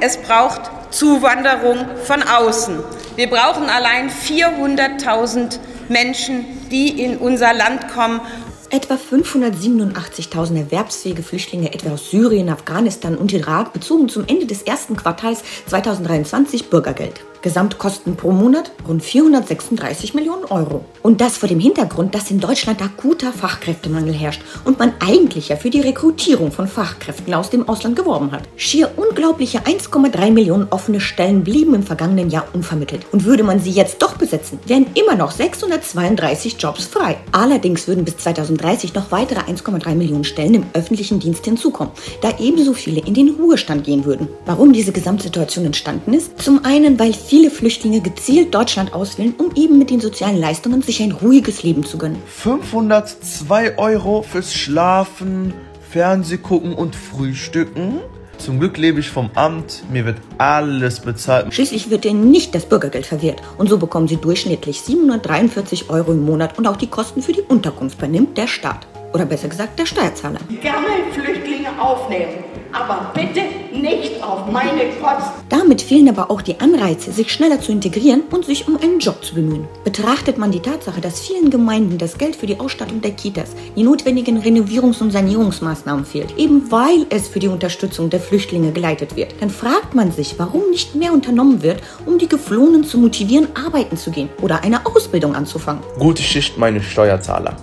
es braucht Zuwanderung von außen. Wir brauchen allein 400.000 Menschen, die in unser Land kommen. Etwa 587.000 erwerbsfähige Flüchtlinge etwa aus Syrien, Afghanistan und Irak bezogen zum Ende des ersten Quartals 2023 Bürgergeld. Gesamtkosten pro Monat rund 436 Millionen Euro. Und das vor dem Hintergrund, dass in Deutschland akuter Fachkräftemangel herrscht und man eigentlich ja für die Rekrutierung von Fachkräften aus dem Ausland geworben hat. Schier unglaubliche 1,3 Millionen offene Stellen blieben im vergangenen Jahr unvermittelt. Und würde man sie jetzt doch besetzen, wären immer noch 632 Jobs frei. Allerdings würden bis 2030 noch weitere 1,3 Millionen Stellen im öffentlichen Dienst hinzukommen, da ebenso viele in den Ruhestand gehen würden. Warum diese Gesamtsituation entstanden ist? Zum einen, weil viele Flüchtlinge gezielt Deutschland auswählen, um eben mit den sozialen Leistungen sich ein ruhiges Leben zu gönnen. 502 Euro fürs Schlafen, Fernsehgucken und Frühstücken? Zum Glück lebe ich vom Amt, mir wird alles bezahlt. Schließlich wird ihnen nicht das Bürgergeld verwehrt und so bekommen sie durchschnittlich 743 Euro im Monat und auch die Kosten für die Unterkunft übernimmt der Staat. Oder besser gesagt der Steuerzahler. Gerne Flüchtlinge aufnehmen aber bitte nicht auf meine Kosten. Damit fehlen aber auch die Anreize, sich schneller zu integrieren und sich um einen Job zu bemühen. Betrachtet man die Tatsache, dass vielen Gemeinden das Geld für die Ausstattung der Kitas, die notwendigen Renovierungs- und Sanierungsmaßnahmen fehlt, eben weil es für die Unterstützung der Flüchtlinge geleitet wird, dann fragt man sich, warum nicht mehr unternommen wird, um die Geflohenen zu motivieren, arbeiten zu gehen oder eine Ausbildung anzufangen. Gute Schicht, meine Steuerzahler.